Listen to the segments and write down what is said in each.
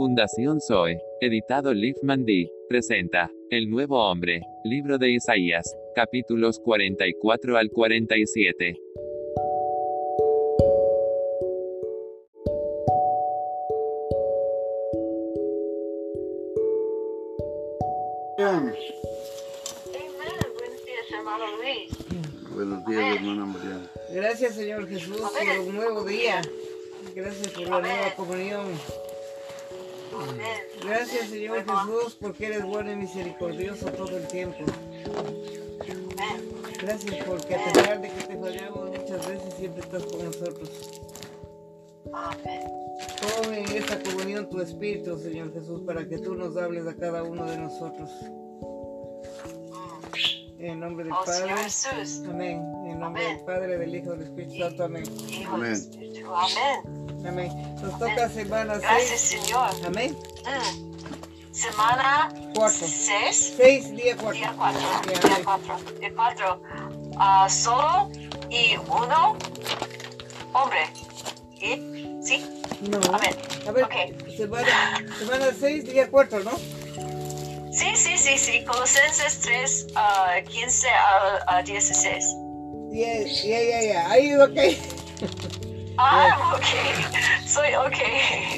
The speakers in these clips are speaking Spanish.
Fundación Zoe, editado Liv Mandy, presenta El Nuevo Hombre, libro de Isaías, capítulos 44 al 47. Amen. Buenos días, hermano Luis. Buenos días, hermana María. Gracias, Señor Jesús, por un nuevo día. Gracias por la nueva comunión. Gracias, Señor Jesús, porque eres bueno y misericordioso todo el tiempo. Amén. Gracias porque a pesar de que te fallamos muchas veces, siempre estás con nosotros. Amén. Tome en esta comunión tu espíritu, Señor Jesús, para que tú nos hables a cada uno de nosotros. En el nombre del Oh, Padre. Amén. En el nombre del Padre, del Hijo y del Espíritu Santo. Amén. Amén. Amén. Amén. Nos toca semana Gracias, 6. Señor. Amén. Mm. Semana Cuatro. 6, 6, día 4. día 4. Ya, Día amén. 4. Día 4. Ah, solo y uno hombre. ¿Y? ¿Sí? No. Amén. A ver, Ok. semana, semana 6, día 4, ¿no? Sí, sí, sí, sí. Colosenses 3, ah, 15 al a 16. Ya, ya, ya, ya. Ahí, ok. Ah, ok. Soy ok.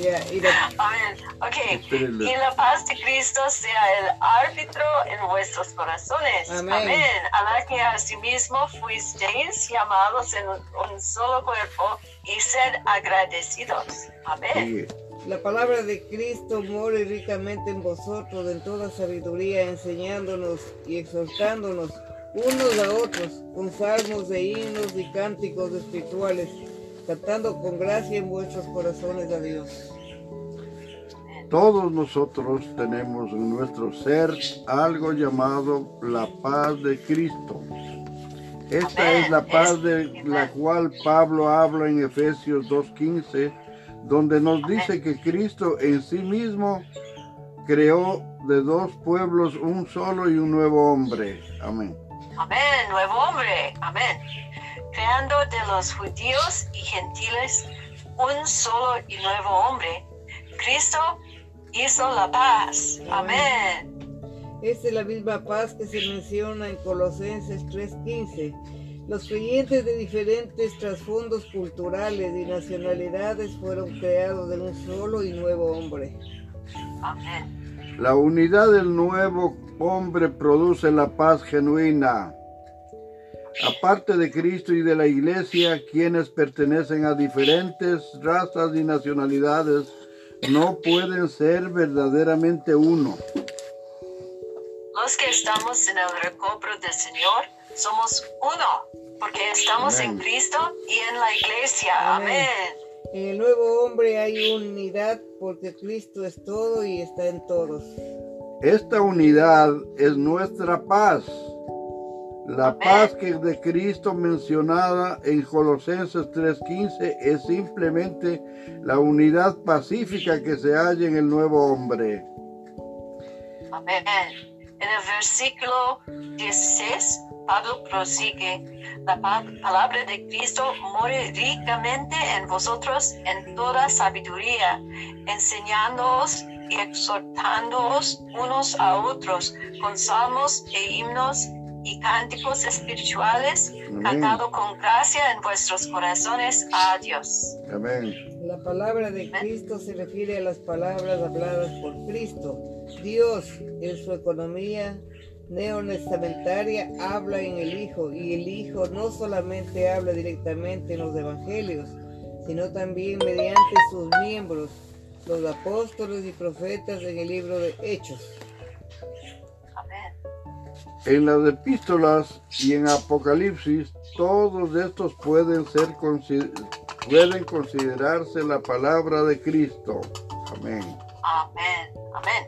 Ya, y la- Amén. Ok. Y la paz de Cristo sea el árbitro en vuestros corazones. Amén. A la que asimismo fuisteis llamados en un solo cuerpo y sed agradecidos. Amén. Sigue. la palabra de Cristo more ricamente en vosotros en toda sabiduría, enseñándonos y exhortándonos unos a otros con salmos de himnos y cánticos espirituales, cantando con gracia en vuestros corazones a Dios. Todos nosotros tenemos en nuestro ser algo llamado la paz de Cristo. Esta Amén. es la paz de la cual Pablo habla en Efesios 2.15, donde nos dice que Cristo en sí mismo creó de dos pueblos un solo y un nuevo hombre. Amén. Amén. Nuevo hombre. Amén. Creando de los judíos y gentiles un solo y nuevo hombre. Cristo hizo la paz. Amén. Esta es la misma paz que se menciona en Colosenses 3:15. Los creyentes de diferentes trasfondos culturales y nacionalidades fueron creados en un solo y nuevo hombre. Amén. La unidad del nuevo hombre produce la paz genuina. Aparte de Cristo y de la iglesia, quienes pertenecen a diferentes razas y nacionalidades no pueden ser verdaderamente uno. Los que estamos en el recobro del Señor somos uno, porque estamos en. Cristo y en la iglesia. Amén. Amén. En el nuevo hombre hay unidad porque Cristo es todo y está en todos. Esta unidad es nuestra paz. La Amén. paz que de Cristo mencionada en Colosenses 3:15 es simplemente la unidad pacífica que se halla en el nuevo hombre. Amén. En el versículo 16, Pablo prosigue, la pa- palabra de Cristo more ricamente en vosotros en toda sabiduría, enseñándoos y exhortándoos unos a otros con salmos e himnos y cánticos espirituales, Amén. cantado con gracia en vuestros corazones a Dios. Amén. La palabra de Cristo se refiere a las palabras habladas por Cristo. Dios, en su economía neonestamentaria, habla en el Hijo y el Hijo no solamente habla directamente en los evangelios, sino también mediante sus miembros, los apóstoles y profetas en el libro de Hechos. En las epístolas y en Apocalipsis, todos estos pueden ser pueden considerarse la palabra de Cristo. Amén. Amén, amén.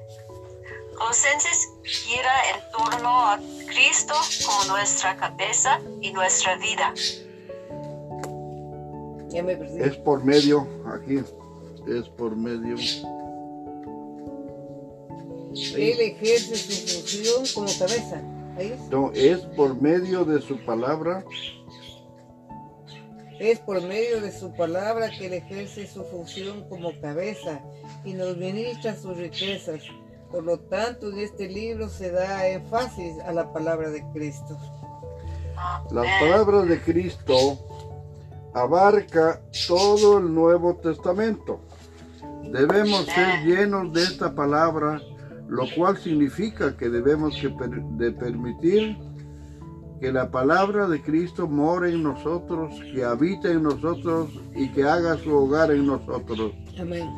Colosenses gira en torno a Cristo como nuestra cabeza y nuestra vida. Ya me perdí. Es por medio, aquí, es por medio. Él ejerce su función como cabeza. Es. No, es por medio de su palabra Es por medio de su palabra que él ejerce su función como cabeza y nos ministra sus riquezas. Por lo tanto, en este libro se da énfasis a la palabra de Cristo. Las palabras de Cristo abarca todo el Nuevo Testamento. Debemos ser llenos de esta palabra, lo cual significa que debemos que per- de permitir que la palabra de Cristo more en nosotros, que habite en nosotros y que haga su hogar en nosotros. Amén.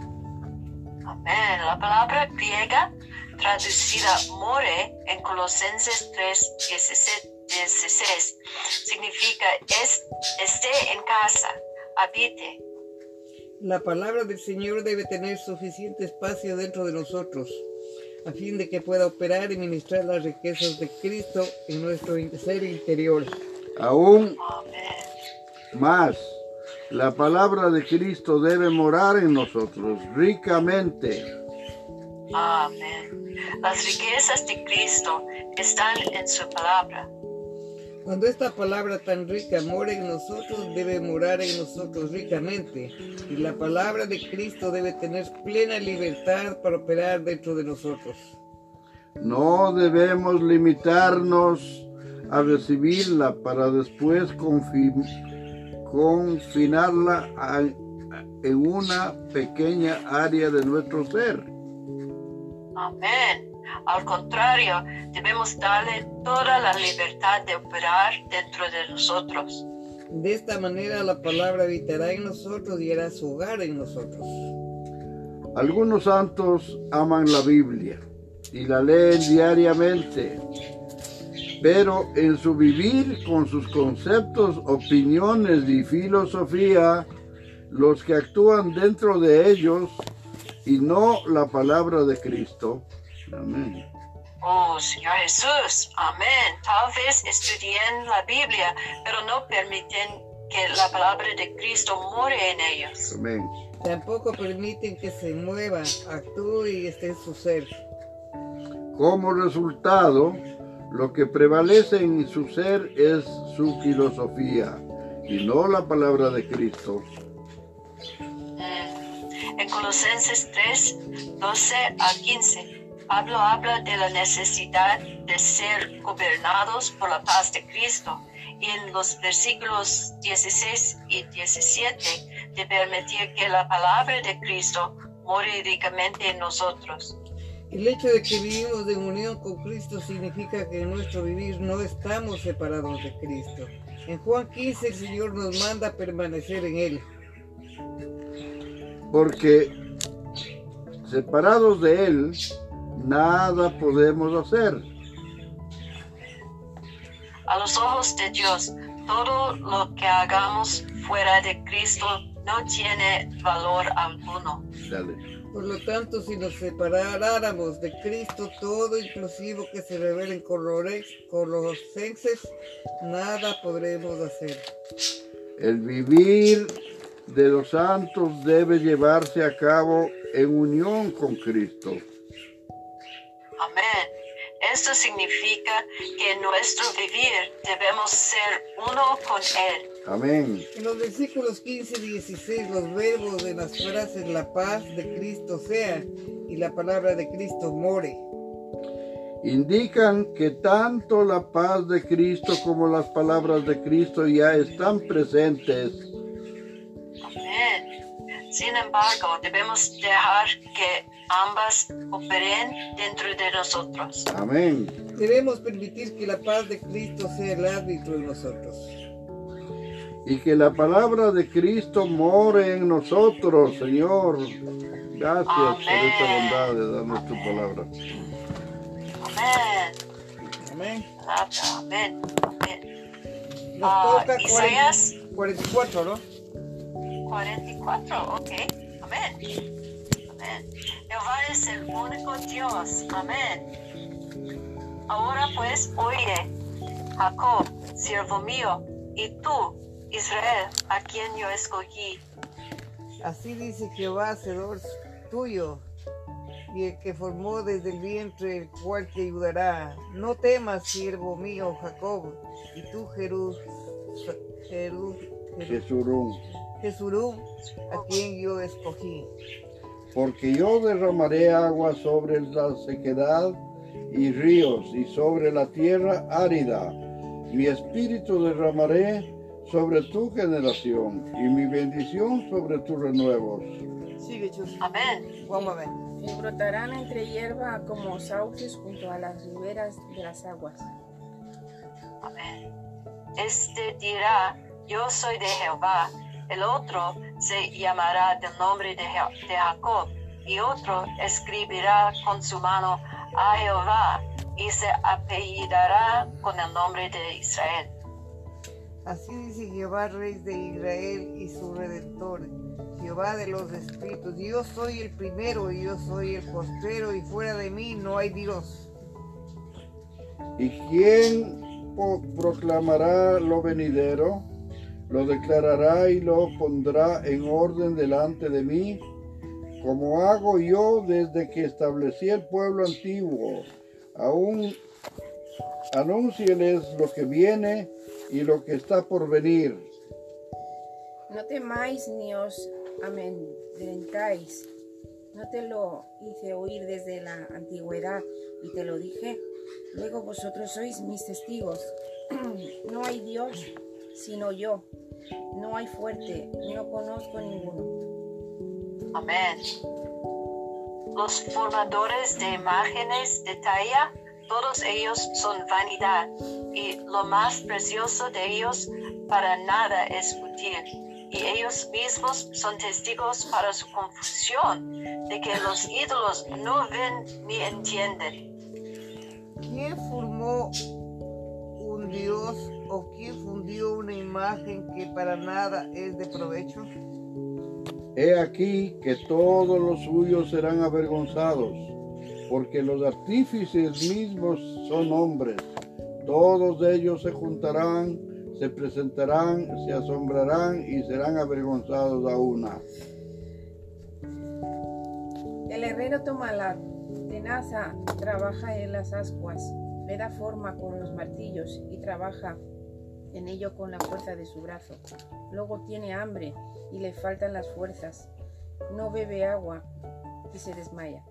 Amén. La palabra griega traducida more en Colosenses 3, 16, 16 significa es, esté en casa, habite. La palabra del Señor debe tener suficiente espacio dentro de nosotros, a fin de que pueda operar y ministrar las riquezas de Cristo en nuestro ser interior. Aún más, la palabra de Cristo debe morar en nosotros ricamente. Amén. Las riquezas de Cristo están en su palabra. Cuando esta palabra tan rica mora en nosotros, debe morar en nosotros ricamente. Y la palabra de Cristo debe tener plena libertad para operar dentro de nosotros. No debemos limitarnos a recibirla para después confi- confinarla a- en una pequeña área de nuestro ser. Amén. Al contrario, debemos darle toda la libertad de operar dentro de nosotros. De esta manera la palabra habitará en nosotros y hará su hogar en nosotros. Algunos santos aman la Biblia y la leen diariamente, pero en su vivir con sus conceptos, opiniones y filosofía, los que actúan dentro de ellos y no la palabra de Cristo. Amén. Oh, Señor Jesús, amén. Tal vez estudian la Biblia, pero no permiten que la palabra de Cristo more en ellos. Amén. Tampoco permiten que se mueva, actúe y esté en su ser. Como resultado, lo que prevalece en su ser es su filosofía y no la palabra de Cristo. Mm. En Colosenses 3, 12 a 15, Pablo habla de la necesidad de ser gobernados por la paz de Cristo y en los versículos 16 y 17 de permitir que la palabra de Cristo more ricamente en nosotros. El hecho de que vivimos en unión con Cristo significa que en nuestro vivir no estamos separados de Cristo. En Juan 15 el Señor nos manda a permanecer en Él. porque separados de Él, nada podemos hacer. A los ojos de Dios, todo lo que hagamos fuera de Cristo no tiene valor alguno. Dale. Por lo tanto, si nos separáramos de Cristo, todo inclusive que se revela en Colores- Colosenses, nada podremos hacer. El vivir de los santos debe llevarse a cabo en unión con Cristo. Amén. Esto significa que en nuestro vivir debemos ser uno con Él. Amén. En los versículos 15 y 16, los verbos de las frases la paz de Cristo sea y la palabra de Cristo more. Indican que tanto la paz de Cristo como las palabras de Cristo ya están presentes. Amén. Sin embargo, debemos dejar que ambas operen dentro de nosotros. Amén. Debemos permitir que la paz de Cristo sea el árbitro en nosotros. Y que la palabra de Cristo more en nosotros, Señor. Gracias por esta bondad de darnos tu palabra. Amén. Amén. Amén. Amén. Nos Ah, toca Isaías 44, ¿no? 44, ok. Amén. Amén. Jehová es el único Dios. Amén. Ahora pues, oye, Jacob, siervo mío, y tú, Israel, a quien yo escogí. Así dice Jehová, hacedor tuyo, y el que formó desde el vientre, el cual te ayudará. No temas, siervo mío, Jacob, y tú, Jerus, Jerus- Jesurún. Jesurún, a quien yo escogí. Porque yo derramaré agua sobre la sequedad y ríos y sobre la tierra árida. Mi espíritu derramaré sobre tu generación y mi bendición sobre tus renuevos. Sigue. Amén. Vamos a ver. Y brotarán entre hierba como sauces junto a las riberas de las aguas. Amén. Este dirá, yo soy de Jehová. El otro se llamará del nombre de, Je- de Jacob. Y otro escribirá con su mano a Jehová y se apellidará con el nombre de Israel. Así dice Jehová, Rey de Israel y su Redentor, Jehová de los espíritus. Yo soy el primero y yo soy el postrero y fuera de mí no hay Dios. ¿Y quién proclamará lo venidero? Lo declarará y lo pondrá en orden delante de mí, como hago yo desde que establecí el pueblo antiguo. Aún anúncieles lo que viene y lo que está por venir. No temáis ni os amedrentáis. No te lo hice oír desde la antigüedad y te lo dije. Luego vosotros sois mis testigos. No hay Dios sino yo. No hay fuerte, no conozco ninguno. Amén. Los formadores de imágenes de talla, todos ellos son vanidad, y lo más precioso de ellos para nada es útil. Y ellos mismos son testigos para su confusión de que los ídolos no ven ni entienden. ¿Quién formó un Dios o quién fundió una imagen que para nada es de provecho? He aquí que todos los suyos serán avergonzados, porque los artífices mismos son hombres. Todos ellos se juntarán, se presentarán, se asombrarán y serán avergonzados a una. El herrero toma la tenaza, trabaja en las ascuas, le da forma con los martillos y trabaja en ello con la fuerza de su brazo. Luego tiene hambre y le faltan las fuerzas. No bebe agua y se desmaya.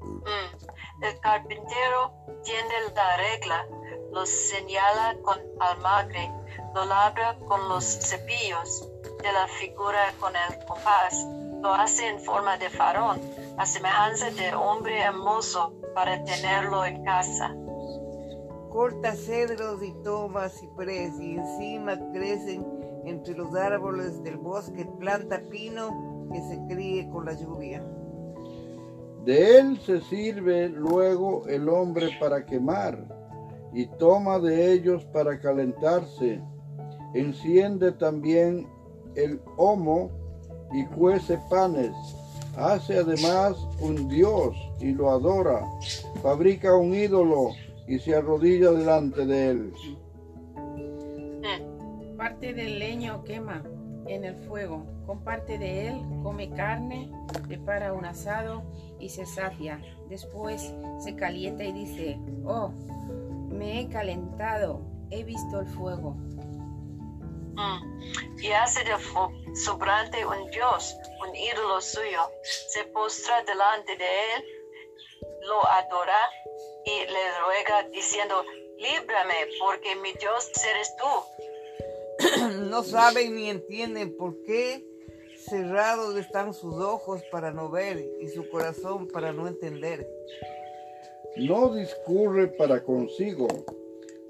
Mm. El carpintero tiende la regla, lo señala con almagre, lo labra con los cepillos de la figura con el compás, lo hace en forma de farón, a semejanza de hombre hermoso para tenerlo en casa. Corta cedros y toma ciprés y encima crecen entre los árboles del bosque, planta pino que se críe con la lluvia. De él se sirve luego el hombre para quemar, y toma de ellos para calentarse. Enciende también el homo y cuece panes. Hace además un dios y lo adora. Fabrica un ídolo y se arrodilla delante de él. Mm. Parte del leño quema en el fuego, con parte de él come carne, prepara un asado y se sacia. Después se calienta y dice, oh, me he calentado, he visto el fuego. Mm. Y hace de sobrante un dios, un ídolo suyo, se postra delante de él, lo adora y le ruega diciendo, líbrame porque mi Dios eres tú. No saben ni entienden por qué cerrados están sus ojos para no ver y su corazón para no entender. No discurre para consigo,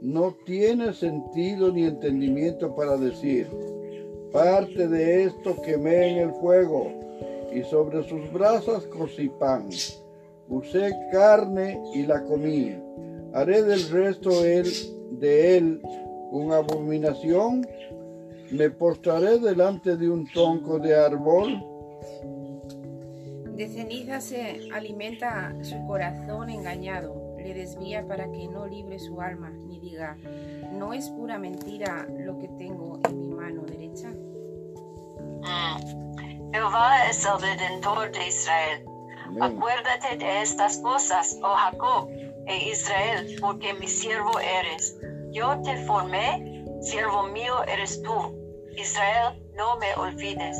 no tiene sentido ni entendimiento para decir, parte de esto quemé en el fuego, y sobre sus brasas cocí pan. Usé carne y la comí. Haré del resto él, de él una abominación. Me postraré delante de un tronco de árbol. De ceniza se alimenta su corazón engañado, le desvía para que no libre su alma, ni diga, no es pura mentira lo que tengo en mi mano derecha. Mm. Jehová es el redentor de Israel. Acuérdate de estas cosas, oh Jacob e Israel, porque mi siervo eres. Yo te formé, siervo mío eres tú. Israel, no me olvides.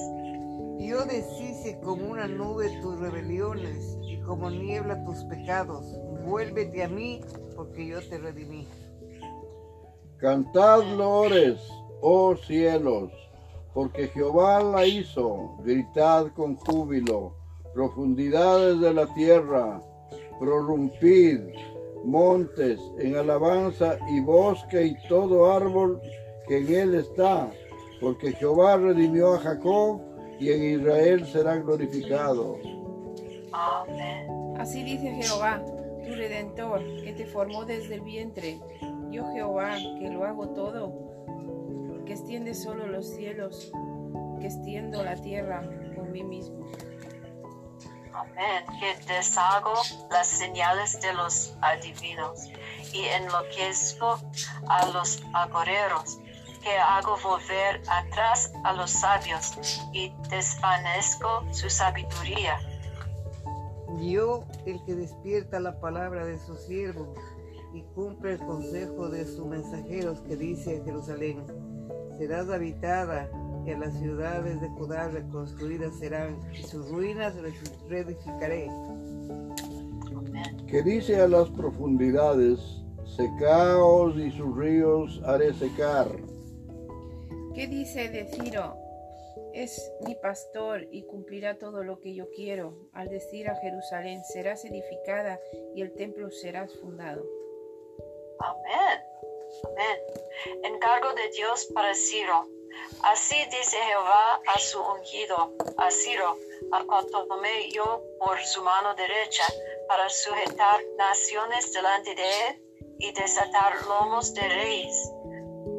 Yo deshice como una nube tus rebeliones y como niebla tus pecados. Vuélvete a mí, porque yo te redimí. Cantad lores, oh cielos, porque Jehová la hizo. Gritad con júbilo, profundidades de la tierra, prorrumpid, montes, en alabanza y bosque y todo árbol que en él está, porque Jehová redimió a Jacob y en Israel será glorificado. Amén. Así dice Jehová, tu redentor, que te formó desde el vientre. Yo Jehová, que lo hago todo, que extiende solo los cielos, que extiendo la tierra por mí mismo. Que deshago las señales de los adivinos y enloquezco a los agoreros, que hago volver atrás a los sabios y desvanezco su sabiduría. Yo, el que despierta la palabra de su siervo y cumple el consejo de sus mensajeros que dice a Jerusalén, serás habitada a las ciudades de Judá reconstruidas serán y sus ruinas reedificaré. Que dice a las profundidades, secaos y sus ríos haré secar. ¿Qué dice de Ciro? Es mi pastor y cumplirá todo lo que yo quiero. Al decir a Jerusalén, serás edificada y el templo serás fundado. Amén. Amén. Encargo de Dios para Ciro. Así dice Jehová a su ungido, a Ciro, a cual tomé yo por su mano derecha, para sujetar naciones delante de él y desatar lomos de reyes,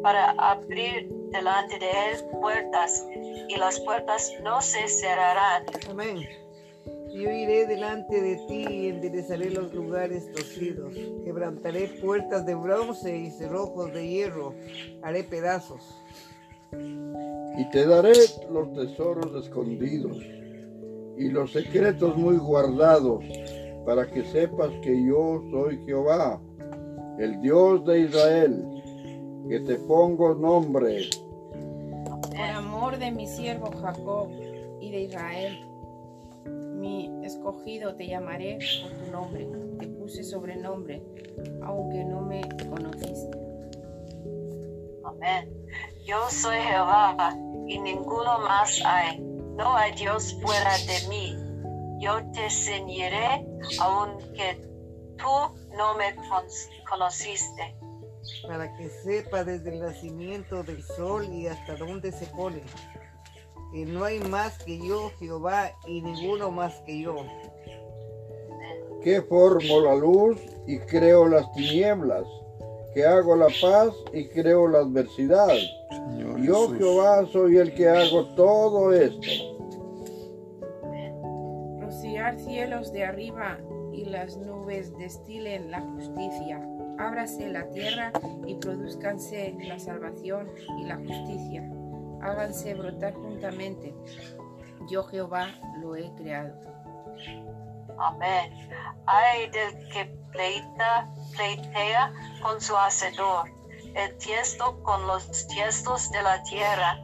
para abrir delante de él puertas, y las puertas no se cerrarán. Amén. Yo iré delante de ti y enderezaré los lugares torcidos. Quebrantaré puertas de bronce y cerrojos de hierro. Haré pedazos. Y te daré los tesoros escondidos y los secretos muy guardados, para que sepas que yo soy Jehová, el Dios de Israel, que te pongo nombre. Por amor de mi siervo Jacob y de Israel, mi escogido te llamaré por tu nombre. Te puse sobrenombre, aunque no me conociste. Amén. Yo soy Jehová y ninguno más hay. No hay Dios fuera de mí. Yo te ceñiré aunque tú no me con- conociste. para que sepa desde el nacimiento del sol y hasta dónde se pone, que no hay más que yo, Jehová, y ninguno más que yo. que formo la luz y creo las tinieblas, que hago la paz y creo la adversidad. Señor Yo Jesús. Jehová soy el que hago todo esto. Rociar cielos de arriba y las nubes destilen la justicia. Ábrase la tierra y produzcanse la salvación y la justicia. Háganse brotar juntamente. Yo Jehová lo he creado. Amén. Ay del que pleita, pleitea con su hacedor, el tiesto con los tiestos de la tierra.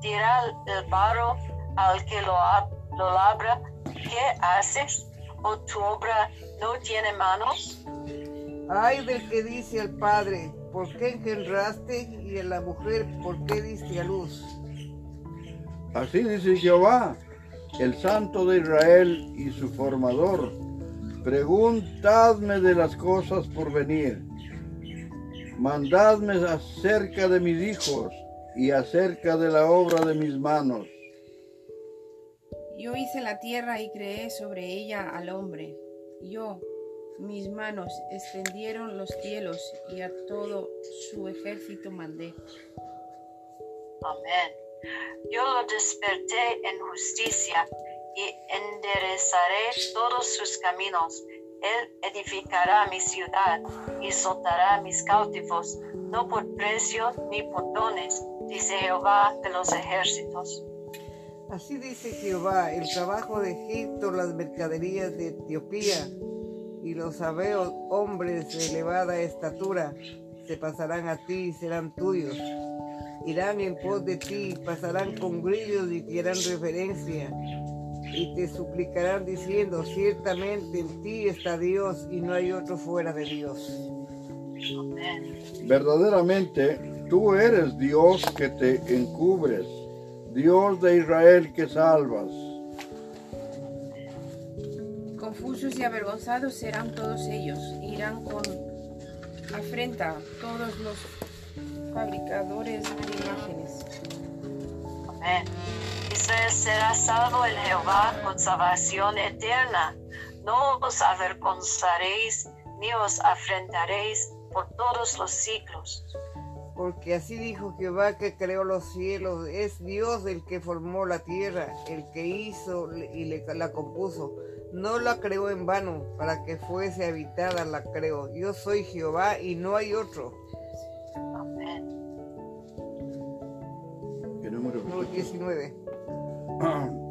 Dirá el barro al que lo, lo labra, ¿qué haces? ¿O tu obra no tiene manos? Ay del que dice al Padre, ¿por qué engendraste? Y a la mujer, ¿por qué diste a luz? Así dice Jehová, el Santo de Israel y su formador. Preguntadme de las cosas por venir. Mandadme acerca de mis hijos y acerca de la obra de mis manos. Yo hice la tierra y creé sobre ella al hombre. Yo, mis manos extendieron los cielos y a todo su ejército mandé. Amén. Yo lo desperté en justicia y enderezaré todos sus caminos. Él edificará mi ciudad y soltará mis cautivos, no por precio ni por dones, dice Jehová de los ejércitos. Así dice Jehová, el trabajo de Egipto, las mercaderías de Etiopía y los sabeos hombres de elevada estatura se pasarán a ti y serán tuyos. irán en pos de ti, pasarán con grillos y te harán reverencia. Y te suplicarán diciendo, ciertamente en ti está Dios y no hay otro fuera de Dios. Verdaderamente, tú eres Dios que te encubres, Dios de Israel que salvas. Confusos y avergonzados serán todos ellos, irán con afrenta todos los fabricadores de imágenes. Amén. Israel será salvo en Jehová con salvación eterna. No os avergonzaréis ni os afrentaréis por todos los siglos. Porque así dijo Jehová que creó los cielos, es Dios el que formó la tierra, el que hizo y le- la compuso. No la creó en vano, para que fuese habitada la creó. Yo soy Jehová y no hay otro. Amén. ¿Qué número? Número 19.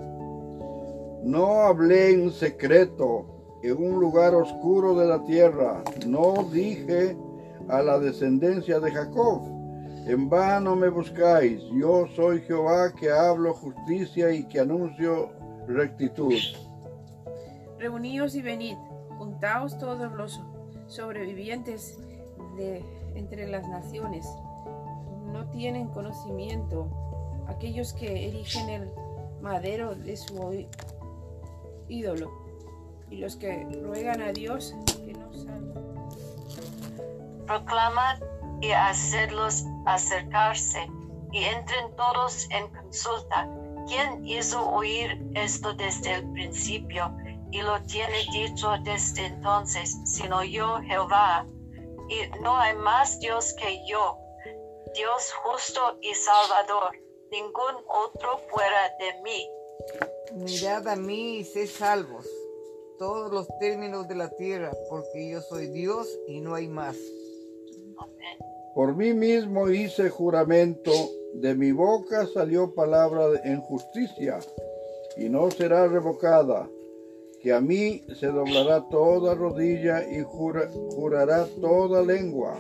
No hablé en secreto en un lugar oscuro de la tierra. No dije a la descendencia de Jacob. En vano me buscáis. Yo soy Jehová que hablo justicia y que anuncio rectitud. Reuníos y venid, juntaos todos los sobrevivientes de entre las naciones. No tienen conocimiento aquellos que erigen el madero de su ídolo y los que ruegan a Dios que no salga. Proclamad y hacedlos acercarse y entren todos en consulta. ¿Quién hizo oír esto desde el principio y lo tiene dicho desde entonces, sino yo, Jehová? Y no hay más Dios que yo, Dios justo y salvador, ningún otro fuera de mí. Mirad a mí y sé salvos, todos los términos de la tierra, porque yo soy Dios y no hay más. Amén. Por mí mismo hice juramento, de mi boca salió palabra de- en justicia, y no será revocada, que a mí se doblará toda rodilla y jura- jurará toda lengua.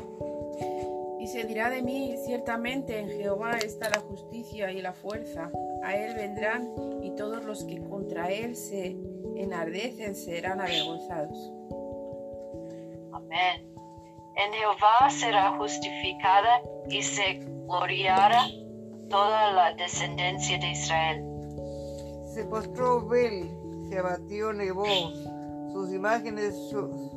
Y se dirá de mí, ciertamente en Jehová está la justicia y la fuerza. A él vendrán y todos los que contra él se enardecen serán avergonzados. Amén. En Jehová será justificada y se gloriará toda la descendencia de Israel. Se postró Bel, se abatió Nebo, sus imágenes su-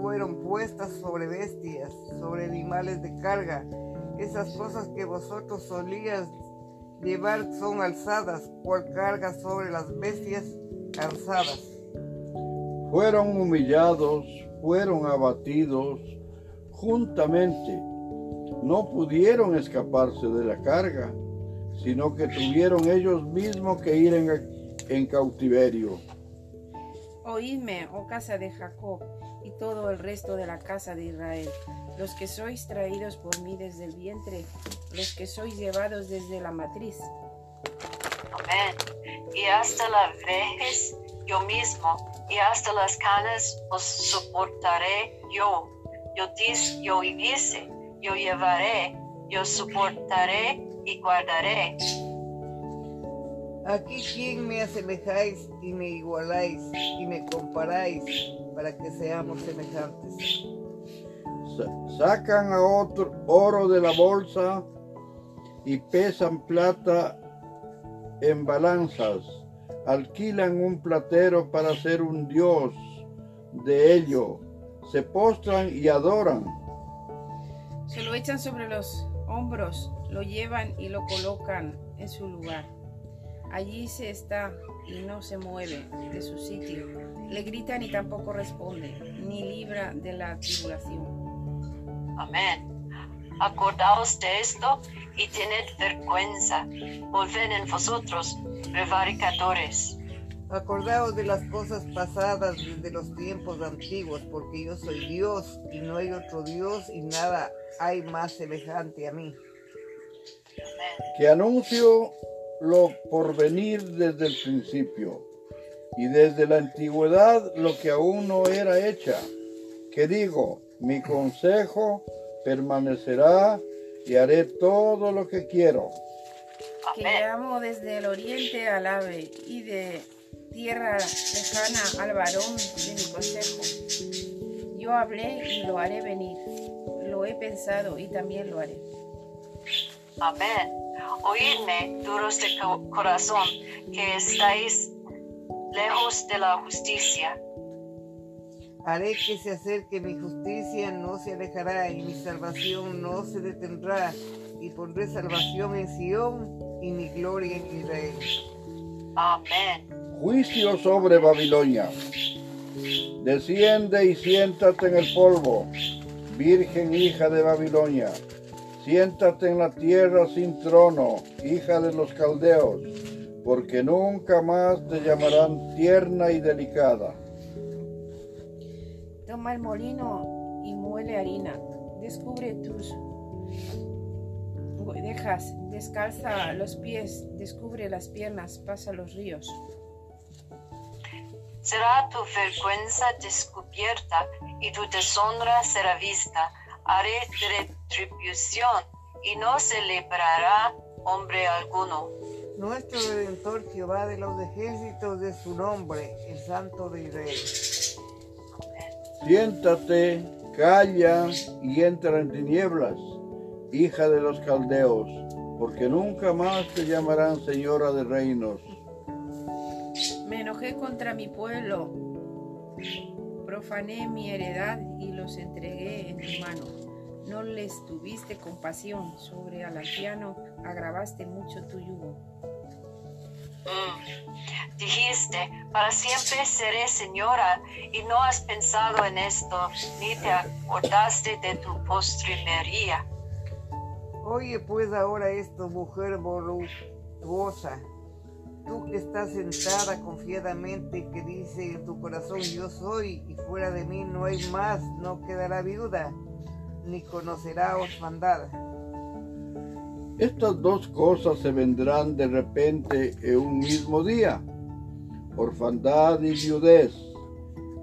fueron puestas sobre bestias, sobre animales de carga. Esas cosas que vosotros solías llevar son alzadas, cual carga sobre las bestias cansadas. Fueron humillados, fueron abatidos juntamente. No pudieron escaparse de la carga, sino que tuvieron ellos mismos que ir en, en cautiverio. Oídme, oh casa de Jacob, y todo el resto de la casa de Israel, los que sois traídos por mí desde el vientre, los que sois llevados desde la matriz. Amén. Y hasta la vejez yo mismo, y hasta las canas os soportaré yo. Yo, dis, yo hice, yo llevaré, yo soportaré y guardaré. Aquí quien me asemejáis y me igualáis y me comparáis para que seamos semejantes. Sa- Sacan a otro oro de la bolsa y pesan plata en balanzas. Alquilan un platero para ser un dios de ello. Se postran y adoran. Se lo echan sobre los hombros, lo llevan y lo colocan en su lugar. Allí se está y no se mueve de su sitio. Le gritan y tampoco responde, ni libra de la tribulación. Amén. Acordaos de esto y tened vergüenza. Volved en vosotros, prevaricadores. Acordaos de las cosas pasadas desde los tiempos antiguos, porque yo soy Dios y no hay otro Dios y nada hay más semejante a mí. que anuncio lo por venir desde el principio y desde la antigüedad lo que aún no era hecha, que digo, mi consejo permanecerá y haré todo lo que quiero. que llamo desde el oriente al ave y de tierra lejana al varón de mi consejo. Yo hablé y lo haré venir. Lo he pensado y también lo haré. Amén. Oídme, duros de co- corazón, que estáis lejos de la justicia. Haré que se acerque mi justicia, no se alejará, y mi salvación no se detendrá. Y pondré salvación en Sión y mi gloria en Israel. Amén. Juicio sobre Babilonia. Desciende y siéntate en el polvo, virgen hija de Babilonia. Siéntate en la tierra sin trono, hija de los caldeos, porque nunca más te llamarán tierna y delicada. Toma el molino y muele harina. Descubre tus dejas, descalza los pies, descubre las piernas, pasa los ríos. Será tu vergüenza descubierta y tu deshonra será vista. Haré retribución y no se librará hombre alguno. Nuestro Redentor Jehová de los ejércitos de su nombre, el Santo de Israel. Siéntate, calla y entra en tinieblas, hija de los caldeos, porque nunca más te llamarán señora de reinos. Me enojé contra mi pueblo, profané mi heredad los entregué en tu mano. No les tuviste compasión sobre al anciano, agravaste mucho tu yugo. Mm. Dijiste, para siempre seré señora y no has pensado en esto, ni te acordaste de tu postrimería. Oye pues ahora esto, mujer voluptuosa, tú que estás sentada confiadamente que dice en tu corazón yo soy y fuera de mí no hay más, no quedará viuda, ni conocerá orfandad. Estas dos cosas se vendrán de repente en un mismo día, orfandad y viudez.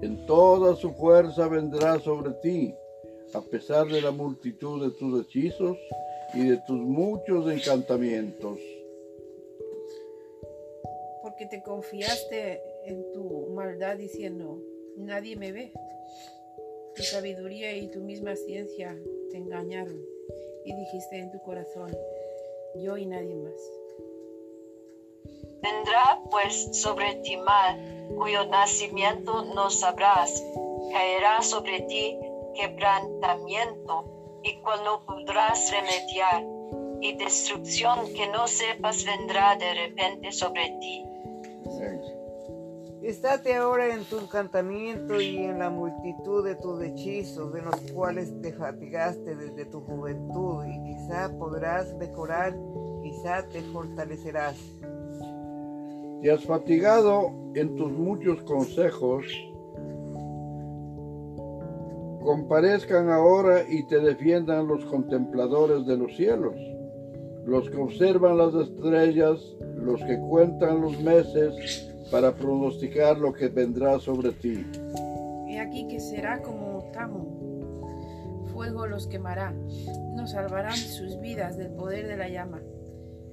En toda su fuerza vendrá sobre ti, a pesar de la multitud de tus hechizos y de tus muchos encantamientos. Porque te confiaste en tu maldad diciendo, nadie me ve. Tu sabiduría y tu misma ciencia te engañaron y dijiste en tu corazón, yo y nadie más. Vendrá pues sobre ti mal, cuyo nacimiento no sabrás. Caerá sobre ti quebrantamiento, y cual no podrás remediar. Y destrucción que no sepas vendrá de repente sobre ti. Estate ahora en tu encantamiento y en la multitud de tus hechizos, de los cuales te fatigaste desde tu juventud, y quizá podrás mejorar, quizá te fortalecerás. Te has fatigado en tus muchos consejos. Comparezcan ahora y te defiendan los contempladores de los cielos, los que observan las estrellas, los que cuentan los meses para pronosticar lo que vendrá sobre ti. He aquí que será como Tamo, fuego los quemará, no salvarán sus vidas del poder de la llama.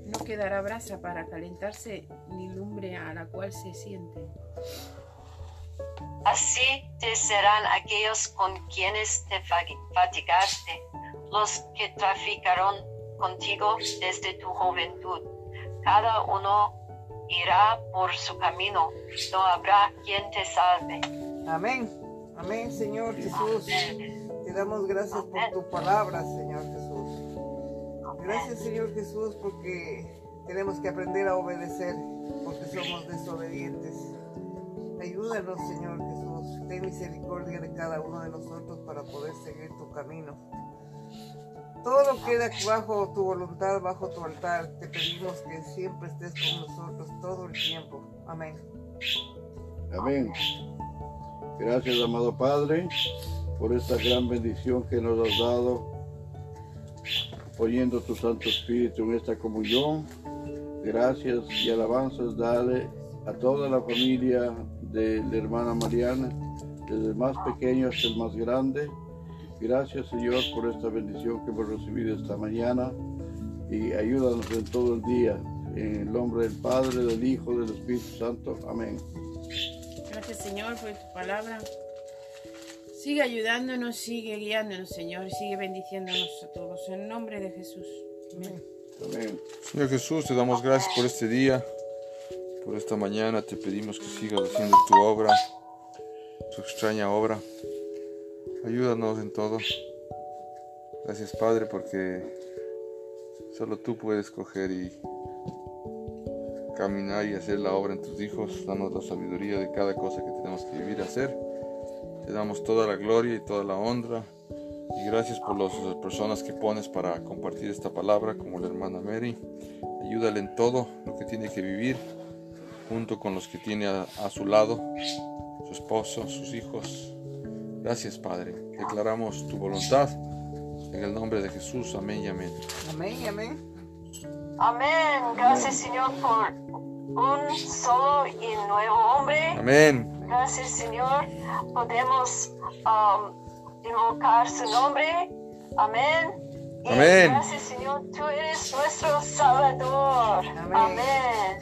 No quedará brasa para calentarse ni lumbre a la cual se siente. Así te serán aquellos con quienes te fatigaste, los que traficaron contigo desde tu juventud. Cada uno irá por su camino, no habrá quien te salve. Amén. Amén, Señor Jesús. Te damos gracias por tu palabra, Señor Jesús. Gracias, Señor Jesús, porque tenemos que aprender a obedecer, porque somos desobedientes. Ayúdanos, Señor Jesús. Ten misericordia de cada uno de nosotros para poder seguir tu camino. Todo queda bajo tu voluntad, bajo tu altar. Te pedimos que siempre estés con nosotros todo el tiempo. Amén. Amén. Gracias, amado Padre, por esta gran bendición que nos has dado, poniendo tu Santo Espíritu en esta comunión. Gracias y alabanzas dale a toda la familia de la hermana Mariana, desde el más pequeño hasta el más grande. Gracias Señor por esta bendición que hemos recibido esta mañana y ayúdanos en todo el día. En el nombre del Padre, del Hijo, del Espíritu Santo. Amén. Gracias Señor por tu palabra. Sigue ayudándonos, sigue guiándonos, Señor, y sigue bendiciéndonos a todos. En nombre de Jesús. Amén. Amén. Señor Jesús, te damos gracias por este día, por esta mañana. Te pedimos que sigas haciendo tu obra, tu extraña obra. Ayúdanos en todo. Gracias Padre porque solo tú puedes coger y caminar y hacer la obra en tus hijos. Danos la sabiduría de cada cosa que tenemos que vivir y hacer. Te damos toda la gloria y toda la honra. Y gracias por las personas que pones para compartir esta palabra, como la hermana Mary. Ayúdale en todo lo que tiene que vivir, junto con los que tiene a su lado, su esposo, sus hijos. Gracias, Padre. Declaramos tu voluntad. En el nombre de Jesús. Amén y amén. Amén, amén. Amén. Gracias, Señor, por un solo y nuevo hombre. Amén. Gracias, Señor. Podemos um, invocar su nombre. Amén. Y Amén. Gracias, Señor. Tú eres nuestro Salvador. Amén. Amén.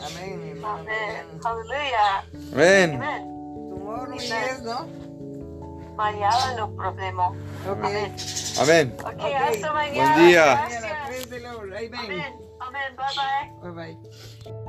Amén. Amén. Amén. Aleluya. Amén. Amén. Tomorrow yes, ¿no? Mañana no problema. Ok. Amén. Amén. Ok, Ok. hasta mañana. Buen día. Gracias. Amén. Amén. Bye bye. Bye bye.